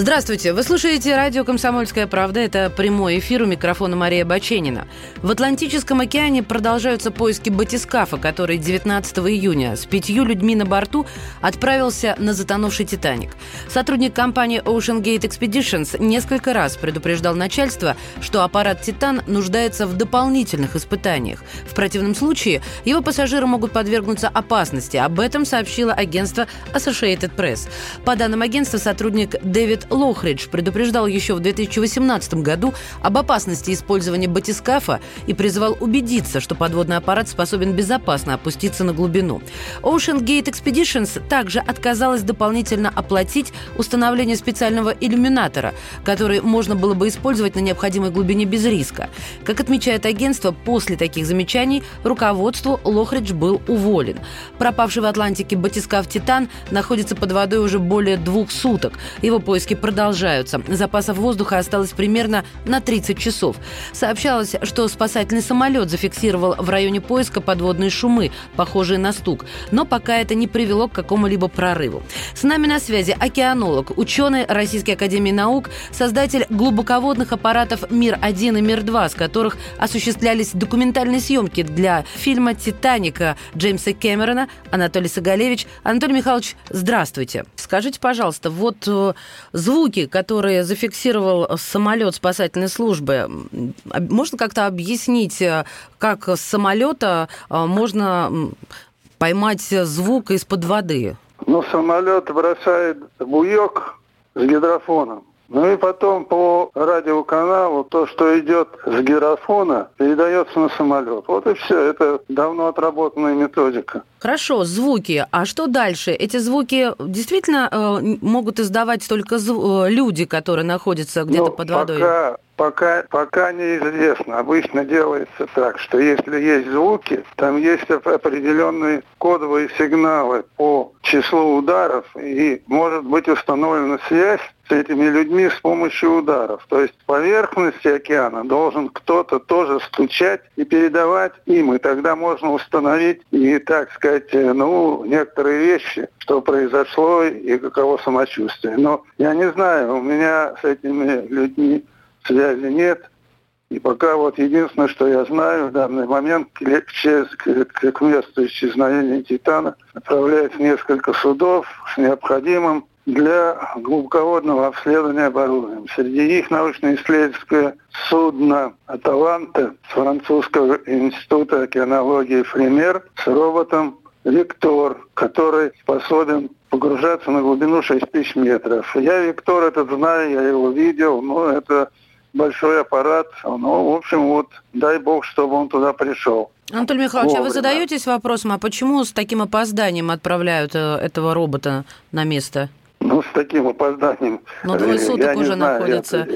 Здравствуйте, вы слушаете радио «Комсомольская правда». Это прямой эфир у микрофона Мария Баченина. В Атлантическом океане продолжаются поиски батискафа, который 19 июня с пятью людьми на борту отправился на затонувший «Титаник». Сотрудник компании Ocean Gate Expeditions несколько раз предупреждал начальство, что аппарат «Титан» нуждается в дополнительных испытаниях. В противном случае его пассажиры могут подвергнуться опасности. Об этом сообщило агентство Associated Press. По данным агентства, сотрудник Дэвид Лохридж предупреждал еще в 2018 году об опасности использования батискафа и призывал убедиться, что подводный аппарат способен безопасно опуститься на глубину. Ocean Gate Expeditions также отказалась дополнительно оплатить установление специального иллюминатора, который можно было бы использовать на необходимой глубине без риска. Как отмечает агентство, после таких замечаний руководству Лохридж был уволен. Пропавший в Атлантике батискаф «Титан» находится под водой уже более двух суток. Его поиски продолжаются. Запасов воздуха осталось примерно на 30 часов. Сообщалось, что спасательный самолет зафиксировал в районе поиска подводные шумы, похожие на стук. Но пока это не привело к какому-либо прорыву. С нами на связи океанолог, ученый Российской Академии Наук, создатель глубоководных аппаратов «Мир-1» и «Мир-2», с которых осуществлялись документальные съемки для фильма «Титаника» Джеймса Кэмерона, Анатолий Сагалевич. Анатолий Михайлович, здравствуйте. Скажите, пожалуйста, вот э, звуки, которые зафиксировал самолет спасательной службы, можно как-то объяснить, э, как с самолета э, можно поймать звук из-под воды? Ну, самолет бросает буек с гидрофоном. Ну и потом по радиоканалу то, что идет с гирофона, передается на самолет. Вот и все. Это давно отработанная методика. Хорошо, звуки. А что дальше? Эти звуки действительно э, могут издавать только зв- э, люди, которые находятся где-то ну, под водой? Пока, пока, пока неизвестно. Обычно делается так, что если есть звуки, там есть определенные кодовые сигналы по числу ударов, и может быть установлена связь с этими людьми с помощью ударов. То есть поверхности океана должен кто-то тоже стучать и передавать им, и тогда можно установить и, так сказать, ну, некоторые вещи, что произошло и каково самочувствие. Но я не знаю, у меня с этими людьми связи нет. И пока вот единственное, что я знаю в данный момент, к, к, к месту исчезновения Титана отправляется несколько судов с необходимым для глубоководного обследования оборудования. Среди них научно-исследовательское судно «Аталанта» с французского института океанологии «Фремер» с роботом «Виктор», который способен погружаться на глубину 6 тысяч метров. Я Виктор этот знаю, я его видел, но это большой аппарат. Ну, в общем, вот дай бог, чтобы он туда пришел. Анатолий Михайлович, Вовремя. а вы задаетесь вопросом, а почему с таким опозданием отправляют э, этого робота на место? Ну, с таким опозданием. Ну, двое суток я уже знаю, находится.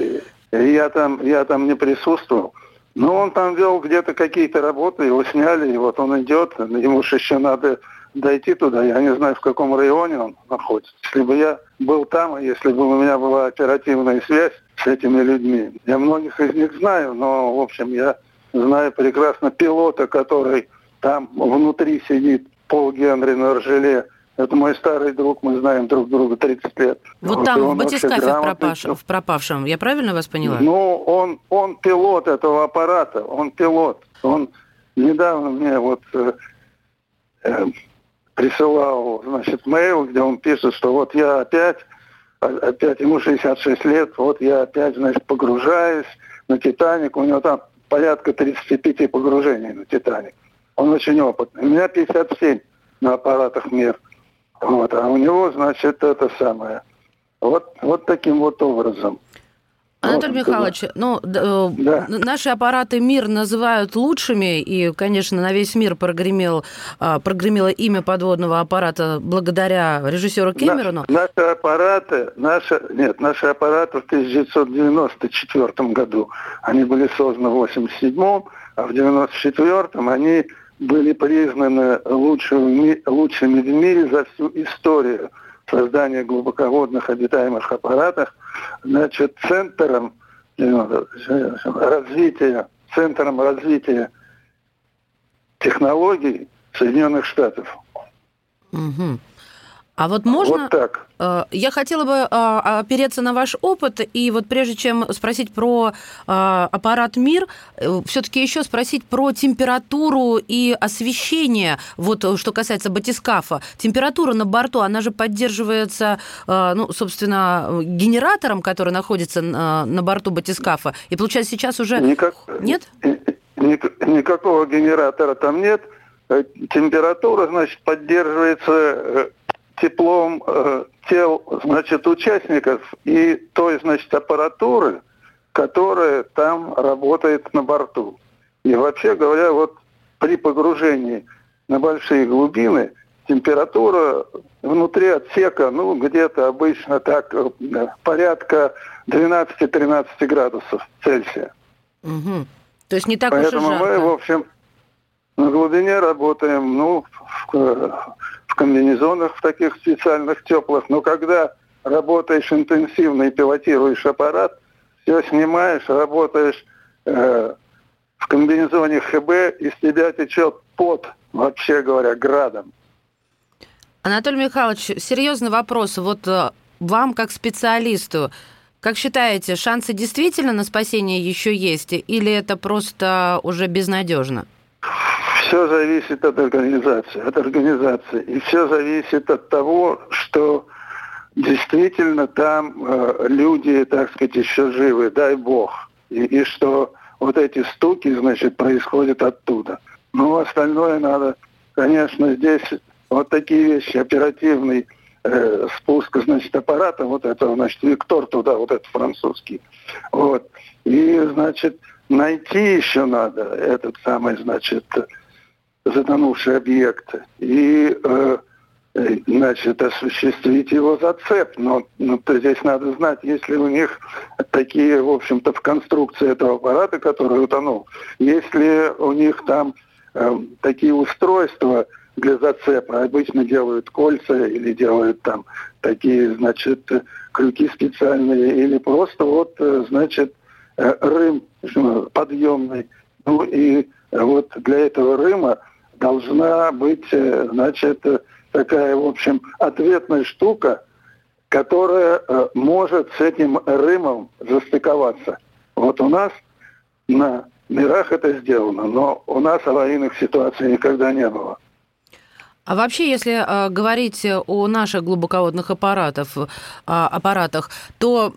Я, я, там, я там не присутствовал. Но он там вел где-то какие-то работы, его сняли, и вот он идет, ему же еще надо дойти туда. Я не знаю, в каком районе он находится. Если бы я был там, если бы у меня была оперативная связь с этими людьми, я многих из них знаю, но, в общем, я знаю прекрасно пилота, который там внутри сидит, Пол Генри на Ржеле, это мой старый друг, мы знаем друг друга 30 лет. Вот, вот там, в батискафе в, пропаш... в пропавшем, я правильно вас поняла? Ну, он, он пилот этого аппарата, он пилот. Он недавно мне вот э, э, присылал, значит, мейл, где он пишет, что вот я опять, опять ему 66 лет, вот я опять, значит, погружаюсь на Титаник, у него там порядка 35 погружений на Титаник. Он очень опытный. У меня 57 на аппаратах мир. Вот, а у него, значит, это самое. Вот, вот таким вот образом. Анатолий вот, Михайлович, ну, э, да. наши аппараты МИР называют лучшими, и, конечно, на весь мир прогремел, а, прогремело имя подводного аппарата благодаря режиссеру Кэмерону. Наши, наши аппараты, наши, нет, наши аппараты в 1994 году, они были созданы в 1987, а в 1994 они были признаны лучшими, лучшими в мире за всю историю создания глубоководных обитаемых аппаратов, значит, центром э, развития, центром развития технологий Соединенных Штатов. Угу. А вот можно... Вот так. Э, я хотела бы э, опереться на ваш опыт, и вот прежде чем спросить про э, аппарат МИР, все-таки еще спросить про температуру и освещение, вот что касается батискафа. Температура на борту, она же поддерживается, ну, собственно, генератором, который находится на борту батискафа, и получается сейчас уже... Никак... Нет? Никакого генератора там нет. Температура, значит, поддерживается теплом э, тел, значит, участников и той, значит, аппаратуры, которая там работает на борту. И вообще говоря, вот при погружении на большие глубины температура внутри отсека, ну, где-то обычно так, э, порядка 12-13 градусов Цельсия. Угу. То есть не так Поэтому уж и жарко. мы, в общем, на глубине работаем, ну, в, в комбинезонах в таких специальных теплых, но когда работаешь интенсивно и пилотируешь аппарат, все снимаешь, работаешь э, в комбинезоне ХБ, из тебя течет пот, вообще говоря, градом. Анатолий Михайлович, серьезный вопрос. Вот э, вам, как специалисту, как считаете, шансы действительно на спасение еще есть, или это просто уже безнадежно? Все зависит от организации, от организации. И все зависит от того, что действительно там э, люди, так сказать, еще живы, дай бог. И, и что вот эти стуки, значит, происходят оттуда. Ну, остальное надо, конечно, здесь вот такие вещи, оперативный э, спуск, значит, аппарата, вот этого, значит, Виктор туда, вот этот французский. Вот. И, значит, найти еще надо этот самый, значит, затонувший объект и э, э, значит, осуществить его зацеп. Но, но то здесь надо знать, есть ли у них такие, в общем-то, в конструкции этого аппарата, который утонул, есть ли у них там э, такие устройства для зацепа. Обычно делают кольца или делают там такие, значит, крюки специальные, или просто вот, э, значит, э, рым подъемный. Ну и вот для этого рыма должна быть, э, значит, такая, в общем, ответная штука, которая э, может с этим рымом застыковаться. Вот у нас на мирах это сделано, но у нас аварийных ситуаций никогда не было. А вообще, если э, говорить о наших глубоководных аппаратов, э, аппаратах, то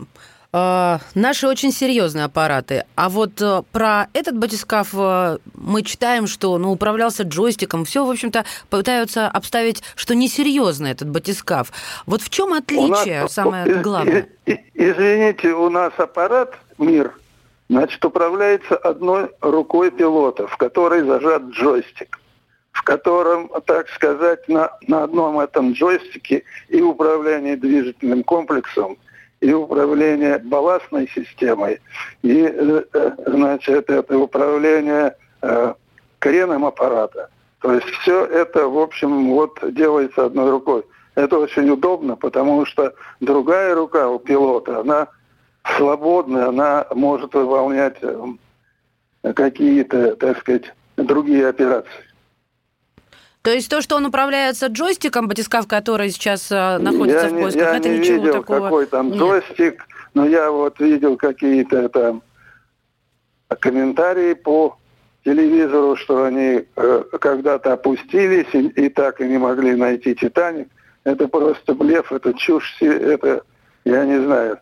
а, наши очень серьезные аппараты. А вот э, про этот батискаф э, мы читаем, что ну, управлялся джойстиком. Все, в общем-то, пытаются обставить, что несерьезно этот батискаф. Вот в чем отличие, нас, самое из, главное? Извините, у нас аппарат «Мир», значит, управляется одной рукой пилота, в которой зажат джойстик в котором, так сказать, на, на одном этом джойстике и управление движительным комплексом, и управление балластной системой, и, э, э, значит, это управление э, креном аппарата. То есть все это, в общем, вот делается одной рукой. Это очень удобно, потому что другая рука у пилота, она свободная, она может выполнять какие-то, так сказать, другие операции. То есть то, что он управляется джойстиком, батискаф, который сейчас э, находится я в поисках, я это не ничего видел, такого какой там нет. джойстик, но я вот видел какие-то там комментарии по телевизору, что они э, когда-то опустились и, и так и не могли найти «Титаник». Это просто блеф, это чушь, это, я не знаю.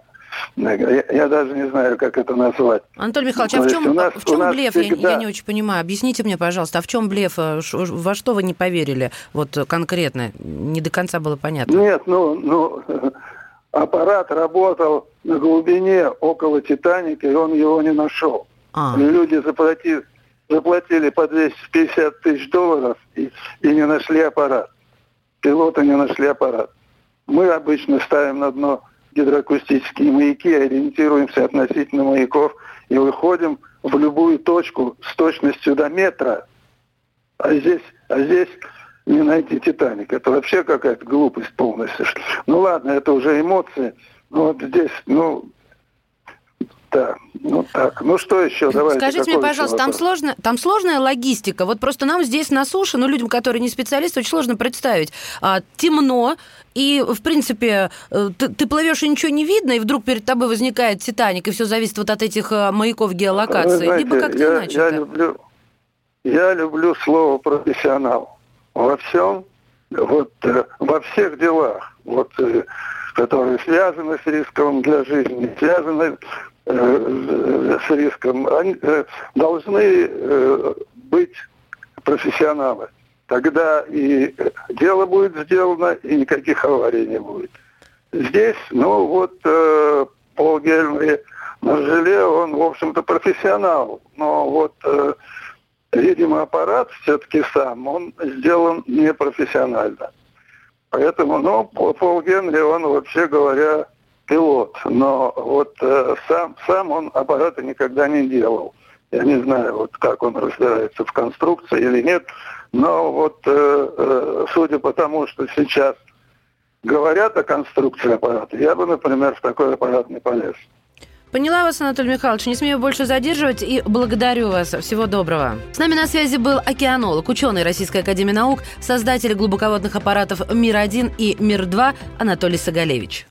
Я, я даже не знаю, как это назвать. Анатолий Михайлович, а в чем, нас, в чем блеф? Всегда... Я, я не очень понимаю. Объясните мне, пожалуйста, а в чем блеф? Э, во что вы не поверили вот конкретно? Не до конца было понятно. Нет, ну, ну аппарат работал на глубине около Титаника, и он его не нашел. А. Люди заплатили, заплатили по 250 тысяч долларов и, и не нашли аппарат. Пилоты не нашли аппарат. Мы обычно ставим на дно гидроакустические маяки, ориентируемся относительно маяков и выходим в любую точку с точностью до метра. А здесь, а здесь не найти Титаник. Это вообще какая-то глупость полностью. Ну ладно, это уже эмоции. Но вот здесь, ну, Да, ну так. Ну что еще? Давайте. Скажите мне, пожалуйста, там, сложно, там сложная логистика? Вот просто нам здесь на суше, ну, людям, которые не специалисты, очень сложно представить. А, темно, и, в принципе, э, ты, ты плывешь и ничего не видно, и вдруг перед тобой возникает Титаник, и все зависит вот от этих э, маяков геолокации. знаете, Либо как-то я, иначе. Я люблю, я люблю слово профессионал. Во всем, вот э, во всех делах, вот, которые связаны с риском для жизни, связаны с риском, они э, должны э, быть профессионалы. Тогда и дело будет сделано, и никаких аварий не будет. Здесь, ну вот, э, Пол Гельмри на желе, он, в общем-то, профессионал. Но вот, э, видимо, аппарат все-таки сам, он сделан непрофессионально. Поэтому, ну, Пол Генри, он, вообще говоря, пилот, но вот э, сам, сам он аппарата никогда не делал. Я не знаю, вот как он разбирается в конструкции или нет, но вот э, э, судя по тому, что сейчас говорят о конструкции аппарата, я бы, например, в такой аппарат не полез. Поняла вас, Анатолий Михайлович. Не смею больше задерживать и благодарю вас. Всего доброго. С нами на связи был океанолог, ученый Российской Академии Наук, создатель глубоководных аппаратов «Мир-1» и «Мир-2» Анатолий Сагалевич.